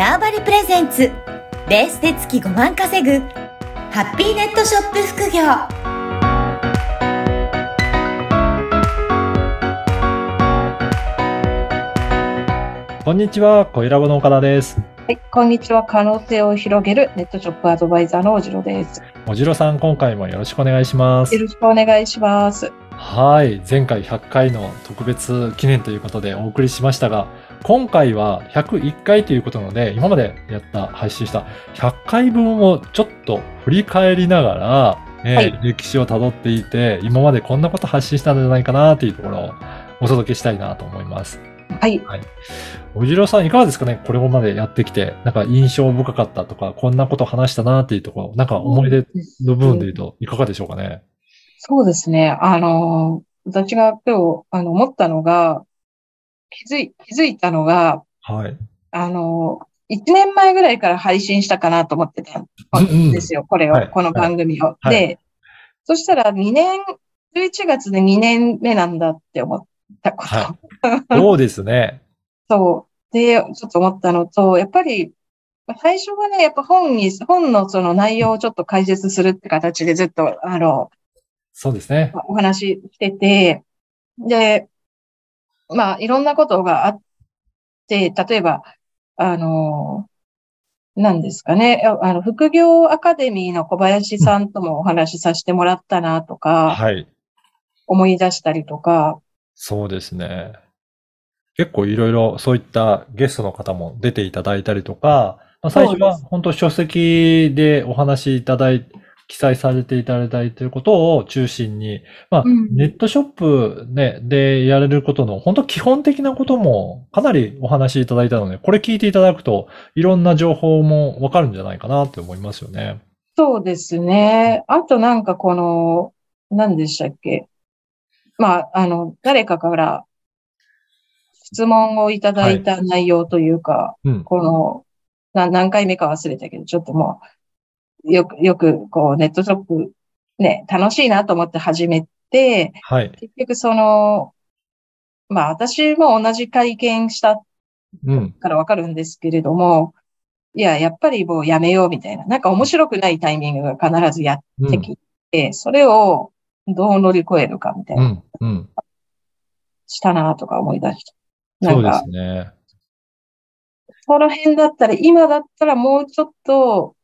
ターバリプレゼンツベースで月5万稼ぐハッピーネットショップ副業こんにちは、小ラボの岡田です。はい、こんにちは。可能性を広げるネットショップアドバイザーのおじろです。おじろさん、今回もよろしくお願いしますよ。ろしくお願いします。はい、前回100回の特別記念ということでお送りしましたが、今回は101回ということなので、今までやった、配信した100回分をちょっと振り返りながら、えーはい歴史をたどっていて、今までこんなこと発信したんじゃないかなというところをお届けしたいなと思います。はい。おじろさん、いかがですかね？これまでやってきて、なんか印象深かったとか、こんなこと話したなっていうところ、なんか思い出の部分で言うと、いかがでしょうかね？そうですね。あの、私が今日、あの、思ったのが、気づい、気づいたのが、はい。あの、1年前ぐらいから配信したかなと思ってたんですよ。これを、はいこの番組を。はいで、そしたら2年、11月で2年目なんだって思ったこと。はそうですね。そう。で、ちょっと思ったのと、やっぱり、まあ最初はね、やっぱ本に、本のその内容をちょっと解説するって形でずっと、あの、そうですね。まあお話ししてて、で、まあ、いろんなことがあって、例えば、あの、何ですかね、ああの、副業アカデミーの小林さんともお話しさせてもらったなとか、はい。思い出したりとか、そうですね。結構いろいろそういったゲストの方も出ていただいたりとか、まあ、最初は本当書籍でお話しいただい記載されていただいていることを中心に、まあ、うんネットショップね、でやれることの本当基本的なこともかなりお話しいただいたので、これ聞いていただくといろんな情報もわかるんじゃないかなって思いますよね。そうですね。あとなんかこの、何でしたっけ？まあ、あの、誰かから質問をいただいた内容というか、うん。この、な何回目か忘れたけど、ちょっともう、よく、よく、こう、ネットショップ、ね、楽しいなと思って始めて、はい。結局その、まあ、私も同じ体験したうん。からわかるんですけれども、いや、やっぱりもうやめようみたいな、なんか面白くないタイミングが必ずやっうん。てきて、それをどう乗り越えるかみたいうな、ん。うん。したなとか思い出した。なそうんでかす、ね。その辺だったら、今だったらもうちょっと、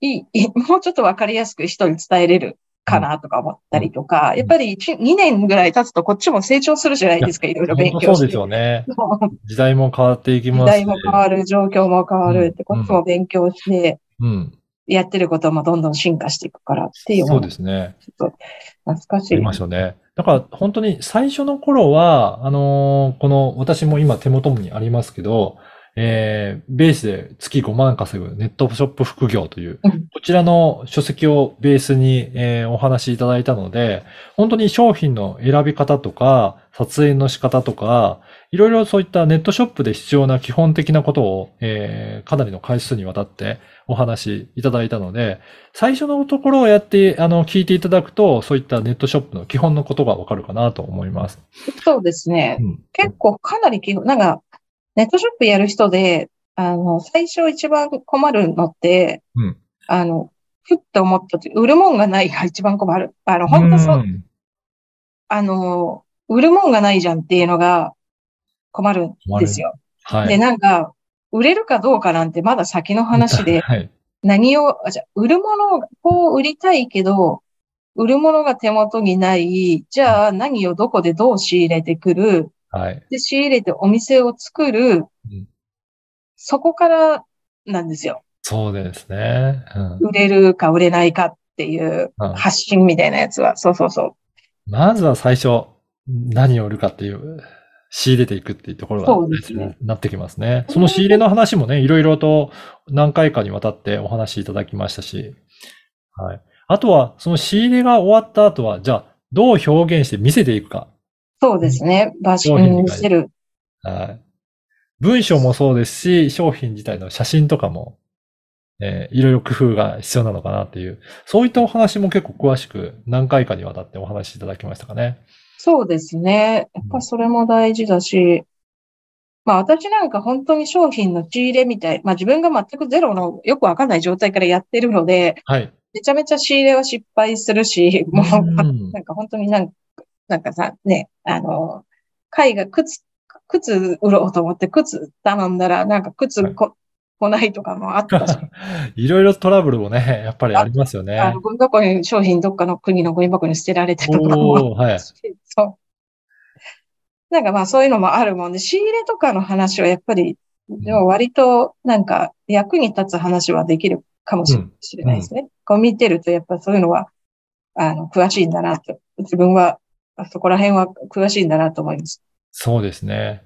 いい、いもうちょっとわかりやすく人に伝えれるかなとか思ったりとか、んやっぱり1 2年ぐらい経つとこっちも成長するじゃないですか、いろいろ勉本当そうです強して。よね。時代も変わっていきますし。時代も変わる、状況も変わるって、うんこっちも勉強して、うん。やってることもどんどん進化していくからっていうそうですね。ちょっと懐かしいあり。ますよね。だから本当に最初の頃は、あのーこの私も今手元にありますけど、えー、ベースで月5万稼ぐネットショップ副業という、うんこちらの書籍をベースに、えーお話しいただいたので、本当に商品の選び方とか、撮影の仕方とか、いろいろそういったネットショップで必要な基本的なことを、えーかなりの回数にわたってお話しいただいたので、最初のところをやって、あの、聞いていただくと、そういったネットショップの基本のことがわかるかなと思います。そうですね。うん。結構かなり基本、なんか、ネットショップやる人で、あの、最初一番困るのって、うんあの、ふって思ったと売るもんがないが一番困る。あの、本当そう、んあの、売るもんがないじゃんっていうのが困るんですよ。で、はい。なんか、売れるかどうかなんてまだ先の話で、はい。何を、あじゃあ売るものを売りたいけど、売るものが手元にない、じゃあ何をどこでどう仕入れてくる、はい。で、仕入れてお店を作る、うんそこからなんですよ。そうですね。うん売れるか売れないかっていううん発信みたいなやつは。そうそうそう。まずは最初、何を売るかっていう、仕入れていくっていうところそうがですねなってきますね。その仕入れの話もね、いろいろと何回かにわたってお話しいただきましたし、はい。あとは、その仕入れが終わった後は、じゃあ、どう表現して見せていくか。そうですね。バッシングしてる。はい。文章もそうですし、商品自体の写真とかも、えーいろいろ工夫が必要なのかなっていう、そういったお話も結構詳しく何回かにわたってお話しいただきましたかね。そうですね。やっぱそれも大事だし、まあ私なんか本当に商品の仕入れみたい、まあ自分が全くゼロのよくわかんない状態からやってるので、はい。めちゃめちゃ仕入れは失敗するし、もう、うん なんか本当になんか、なんかさ、ね、あの、貝が靴、靴売ろうと思って靴頼んだら、なんか靴こ、来ないとかもあったし、いろいろトラブルもね、やっぱりありますよね。あの、ゴミ箱に、商品どっかの国のゴミ箱に捨てられてとかもはい。そう。なんかまあそういうのもあるもんで、仕入れとかの話はやっぱり、でも割となんか役に立つ話はできるかもしれないですね。こう見てるとやっぱそういうのは、あの、詳しいんだなと。自分は、そこら辺は詳しいんだなと思います。そうですね。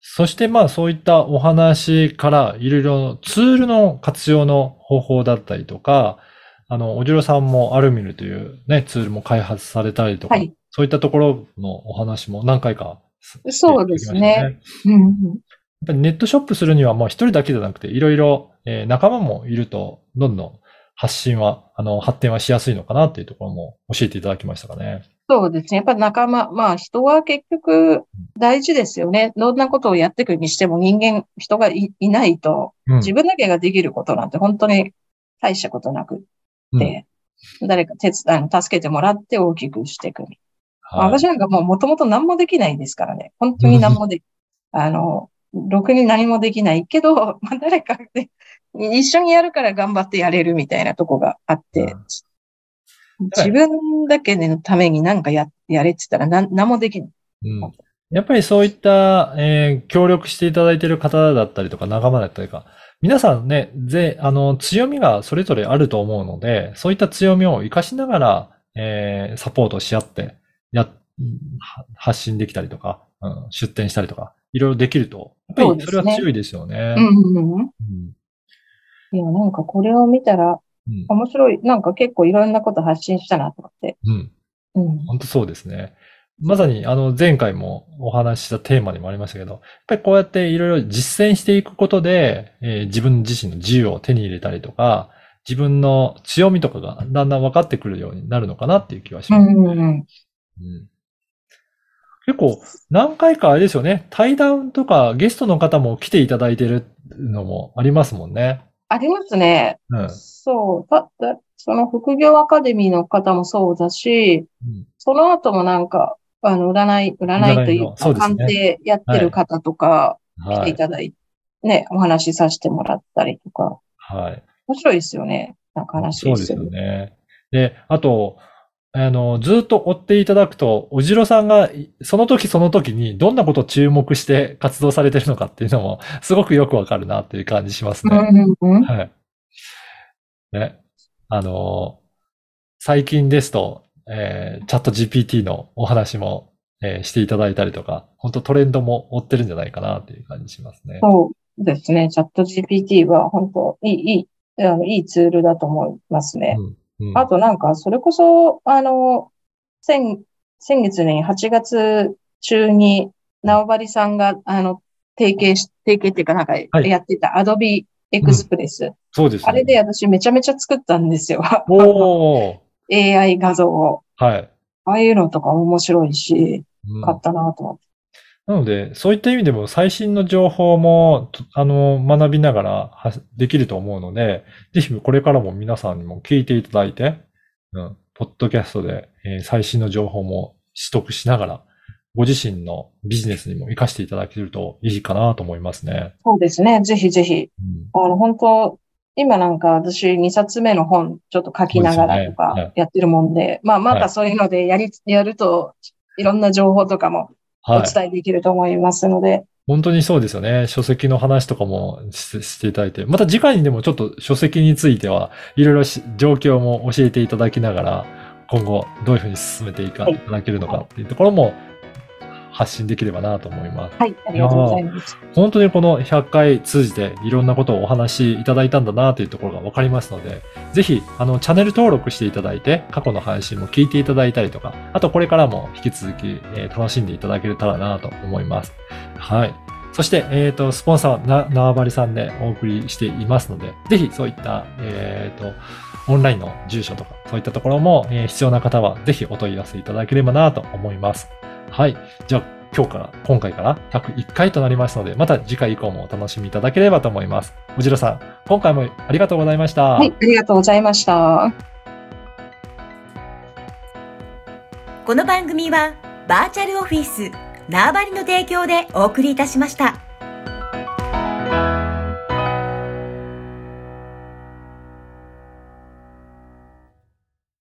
そしてまあそういったお話からいろいろツールの活用の方法だったりとか、あの、おじろさんもアルミルというね、ツールも開発されたりとか、はいそういったところのお話も何回かそうですね。うんうん。やっぱりネットショップするにはもう一人だけじゃなくて、いろいろ、えー仲間もいると、どんどん発信は、あの、発展はしやすいのかなっていうところも教えていただきましたかね。そうですね。やっぱ仲間、まあ人は結局大事ですよね。どんなことをやっていくにしても人間、人がいいないと、うん自分だけができることなんて本当に大したことなくって、誰か手伝い、助けてもらって大きくしていく。はい私なんかもう元々何もできないですからね。本当に何もでき、あの、ろくに何もできないけど、まあ誰かで、一緒にやるから頑張ってやれるみたいなとこがあって、うん自分だけのために何かや、やれって言ったら何何もできない。うんやっぱりそういった、えー協力していただいている方だったりとか仲間だったりとか、皆さんね、ぜ、あの、強みがそれぞれあると思うので、そういった強みを活かしながら、えーサポートし合って、や、発信できたりとか、うん、出店したりとか、いろいろできると、やっぱりそれは強いですよね。うんうんうん。うんいや、なんかこれを見たらうん面白い。なんか結構いろんなこと発信したなと思って。うん。うん。本当そうですね。まさに、あの、前回もお話ししたテーマにもありましたけど、やっぱりこうやっていろいろ実践していくことで、えー自分自身の自由を手に入れたりとか、自分の強みとかがだんだん分かってくるようになるのかなっていう気はします。うんうんうん。うん結構、何回かあれですよね、対談とかゲストの方も来ていただいてるのもありますもんね。ありますね。うん。そう。だって、その副業アカデミーの方もそうだし、うんその後もなんか、あの、占い、占いというか、鑑定やってる方とか来はいてい。ただいて、ね、お話しさせてもらったりとか、はい。面白いですよね。なんか話そうです。よね。で、あと、あの、ずっと追っていただくと、おじろさんが、いその時その時にどんなことを注目して活動されてるのかっていうのも、すごくよくわかるなっていう感じしますね。うん。はい。ね。あの、最近ですと、えーチャット GPT のお話も、えーしていただいたりとか、本当トレンドも追ってるんじゃないかなっていう感じしますね。そうですね。チャット GPT は本当いい、いい、あのいいツールだと思いますね。うんうんあとなんか、それこそ、あの、先、先月に8月中に、縄張さんが、あの、提携し、提携っていうかなんかはいやってた Adobe Express。そうですね。あれで私めちゃめちゃ作ったんですよ。おー AI 画像を。はい。ああいうのとか面白いし、うん買ったなと思って。なので、そういった意味でも最新の情報も、とあの、学びながらはできると思うので、ぜひこれからも皆さんにも聞いていただいて、うん、ポッドキャストで、えー最新の情報も取得しながら、ご自身のビジネスにも活かしていただけるといいかなと思いますね。そうですね。ぜひぜひ。うんあの、本当今なんか私2冊目の本ちょっと書きながらとそうですよねはかいやってるもんで、まあまはいたそういうのでやり、やるといろんな情報とかもおはい。伝えできると思いますので、本当にそうですよね。書籍の話とかもししていただいて、また次回にでもちょっと書籍については、いろいろし状況も教えていただきながら、今後どういうふうに進めていただけるのかっていうところも発信できればなと思います。はい、ありがとうございます。本当にこの100回通じていろんなことをお話しいただいたんだなというところがわかりますので、ぜひ、あの、チャンネル登録していただいて、過去の配信も聞いていただいたりとか、あとこれからも引き続き、えー楽しんでいただけたらなと思います。はい。そして、えっ、と、スポンサーはな、縄張りさんでお送りしていますので、ぜひそういった、えっ、と、オンラインの住所とか、そういったところも、えー必要な方は、ぜひお問い合わせいただければなと思います。はい。じゃあ、今日から、今回から101回となりますので、また次回以降もお楽しみいただければと思います。おじろさん、今回もありがとうございました。はい、ありがとうございました。この番組はバーチャルオフィス縄張りの提供でお送りいたしました。